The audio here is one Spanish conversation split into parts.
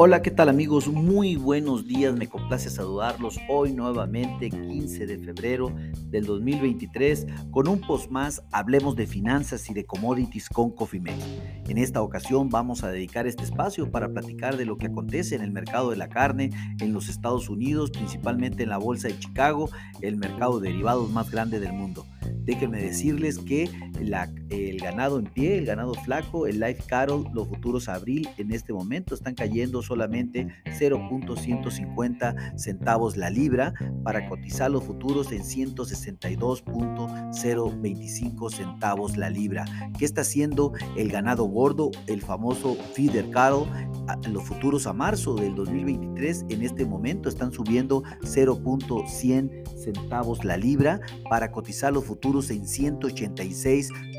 Hola, ¿qué tal amigos? Muy buenos días, me complace saludarlos hoy nuevamente, 15 de febrero del 2023, con un post más, hablemos de finanzas y de commodities con Cofimex. En esta ocasión vamos a dedicar este espacio para platicar de lo que acontece en el mercado de la carne en los Estados Unidos, principalmente en la Bolsa de Chicago, el mercado de derivados más grande del mundo. Déjenme decirles que el ganado en pie, el ganado flaco, el life cattle, los futuros abril en este momento están cayendo solamente 0.150 centavos la libra para cotizar los futuros en 162.025 centavos la libra. ¿Qué está haciendo el ganado gordo, el famoso feeder cattle? Los futuros a marzo del 2023 en este momento están subiendo 0.100 centavos la libra para cotizar los futuros en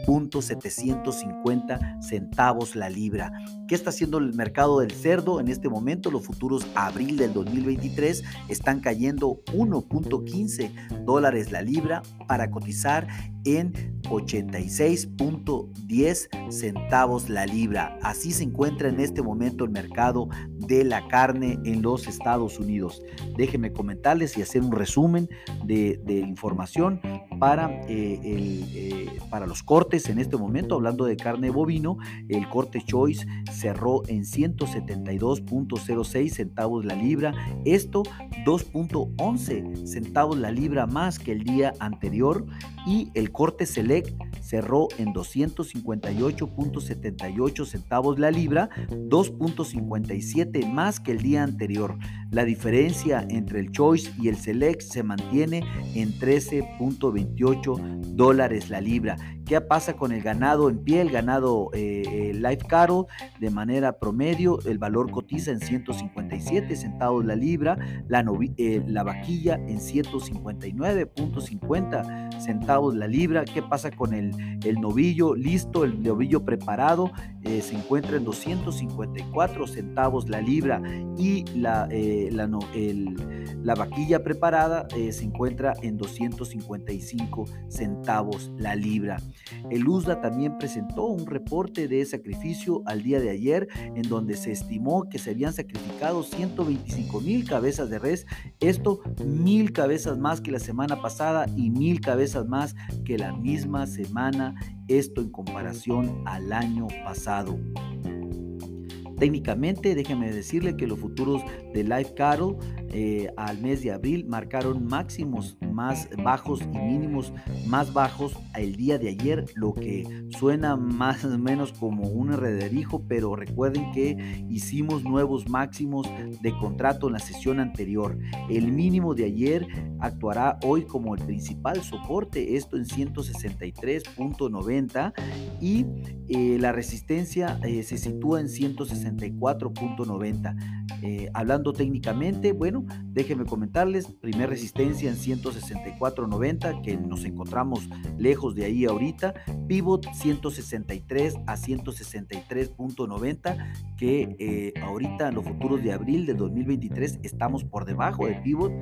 186.750 centavos la libra. ¿Qué está haciendo el mercado del cerdo? En este momento los futuros abril del 2023 están cayendo 1.15 dólares la libra para cotizar en 86.10 centavos la libra. Así se encuentra en este momento el mercado de la carne en los Estados Unidos. Déjenme comentarles y hacer un resumen de, información para, eh, eh, para los cortes en este momento. Hablando de carne bovino, el corte Choice cerró en 172.06 centavos la libra. Esto 2.11 centavos la libra más que el día anterior. Y el corte Select cerró en 258.78 centavos la libra, 2.57 más que el día anterior. La diferencia entre el Choice y el Select se mantiene en 13.28 dólares la libra. ¿Qué pasa con el ganado en pie, el ganado eh, eh, Life Cattle? De manera promedio, el valor cotiza en 157 centavos la libra, la, eh, la vaquilla en 159.50 centavos la libra. ¿Qué pasa con el, el novillo listo, el novillo preparado? se encuentra en 254 centavos la libra y la, la, la vaquilla preparada se encuentra en 255 centavos la libra. El USDA también presentó un reporte de sacrificio al día de ayer en donde se estimó que se habían sacrificado 125 mil cabezas de res, esto mil cabezas más que la semana pasada y mil cabezas más que la misma semana, esto en comparación al año pasado. Técnicamente, déjenme decirle que los futuros de Life Cattle eh, al mes de abril marcaron máximos más bajos y mínimos más bajos el día de ayer, lo que suena más o menos como un rederijo, pero recuerden que hicimos nuevos máximos de contrato en la sesión anterior. El mínimo de ayer actuará hoy como el principal soporte, esto en 163.90 y eh, la resistencia eh, se sitúa en 164.90. hablando técnicamente, bueno, déjenme comentarles, primer resistencia en 164.90, que nos encontramos lejos de ahí ahorita, pivot 163 a 163.90, que eh, ahorita en los futuros de abril de 2023 estamos por debajo de pivot,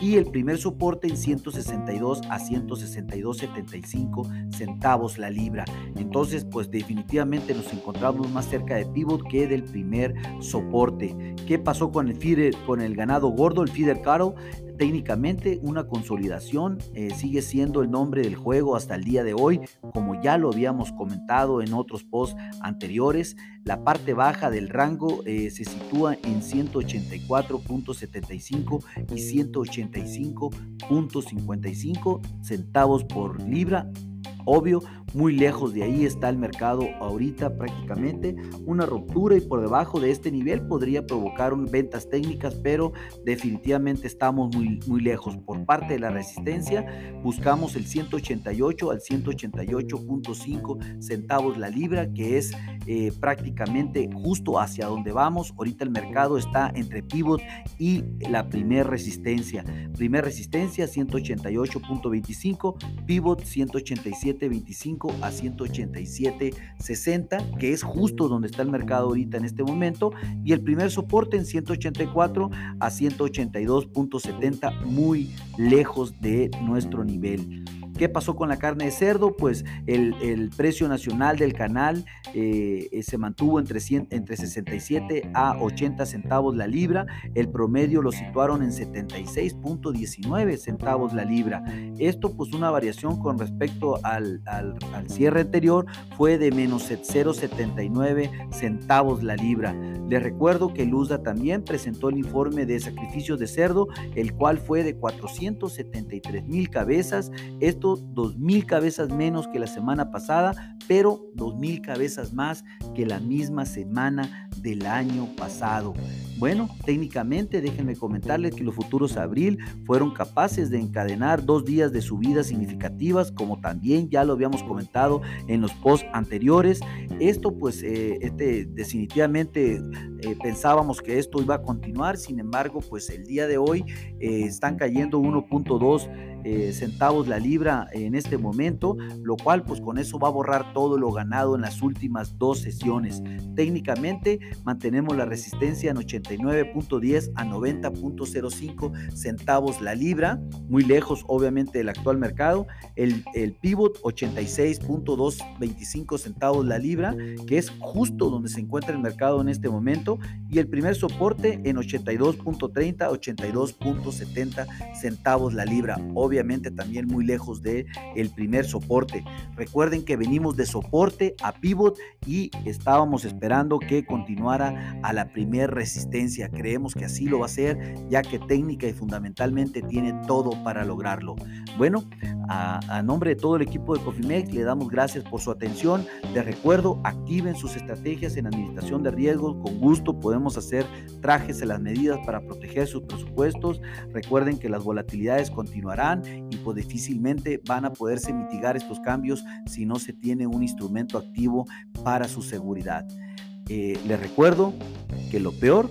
y el primer soporte en 162 a 162.75 centavos la libra. Entonces, pues definitivamente nos encontramos más cerca de pivot que del primer soporte. ¿Qué pasó con el feeder, con el ganado gordo, el feeder cattle? Técnicamente una consolidación eh, sigue siendo el nombre del juego hasta el día de hoy, como ya lo habíamos comentado en otros posts anteriores. La parte baja del rango eh, se sitúa en 184.75 y 185.55 centavos por libra Obvio, muy lejos de ahí está el mercado ahorita prácticamente. Una ruptura y por debajo de este nivel podría provocar ventas técnicas, pero definitivamente estamos muy, muy lejos. Por parte de la resistencia, buscamos el 188 al 188.5 centavos la libra, que es eh, prácticamente justo hacia donde vamos. Ahorita el mercado está entre pivot y la primer resistencia. Primer resistencia 188.25, pivot 187 125 a 187.60, que es justo donde está el mercado ahorita en este momento, y el primer soporte en 184 a 182.70, muy lejos de nuestro nivel. ¿Qué pasó con la carne de cerdo? Pues el, precio nacional del canal eh, eh, se mantuvo entre, entre 67 a 80 centavos la libra. El promedio lo situaron en 76.19 centavos la libra. Esto pues una variación con respecto al, al, cierre anterior fue de menos 0.79 centavos la libra. Les recuerdo que el USDA también presentó el informe de sacrificios de cerdo, el cual fue de 473 mil cabezas. Esto 2 mil cabezas menos que la semana pasada, pero 2 mil cabezas más que la misma semana del año pasado. Bueno, técnicamente déjenme comentarles que los futuros abril fueron capaces de encadenar dos días de subidas significativas, como también ya lo habíamos comentado en los posts anteriores. Esto pues eh, este, definitivamente eh, pensábamos que esto iba a continuar, sin embargo pues el día de hoy eh, están cayendo 1.2 centavos la libra en este momento, lo cual pues con eso va a borrar todo lo ganado en las últimas dos sesiones. Técnicamente mantenemos la resistencia en 89.10 a 90.05 centavos la libra, muy lejos obviamente del actual mercado. El, el pivot 86.225 centavos la libra, que es justo donde se encuentra el mercado en este momento. Y el primer soporte en 82.30, 82.70 centavos la libra. Obviamente también muy lejos de el primer soporte. Recuerden que venimos de soporte a pivot y estábamos esperando que continuara a la primer resistencia. Creemos que así lo va a hacer, ya que técnica y fundamentalmente tiene todo para lograrlo. Bueno, a, nombre de todo el equipo de Cofimex, le damos gracias por su atención. Les recuerdo, activen sus estrategias en administración de riesgos. Con gusto podemos hacer trajes en las medidas para proteger sus presupuestos. Recuerden que las volatilidades continuarán y pues difícilmente van a poderse mitigar estos cambios si no se tiene un instrumento activo para su seguridad. Eh, les recuerdo que lo peor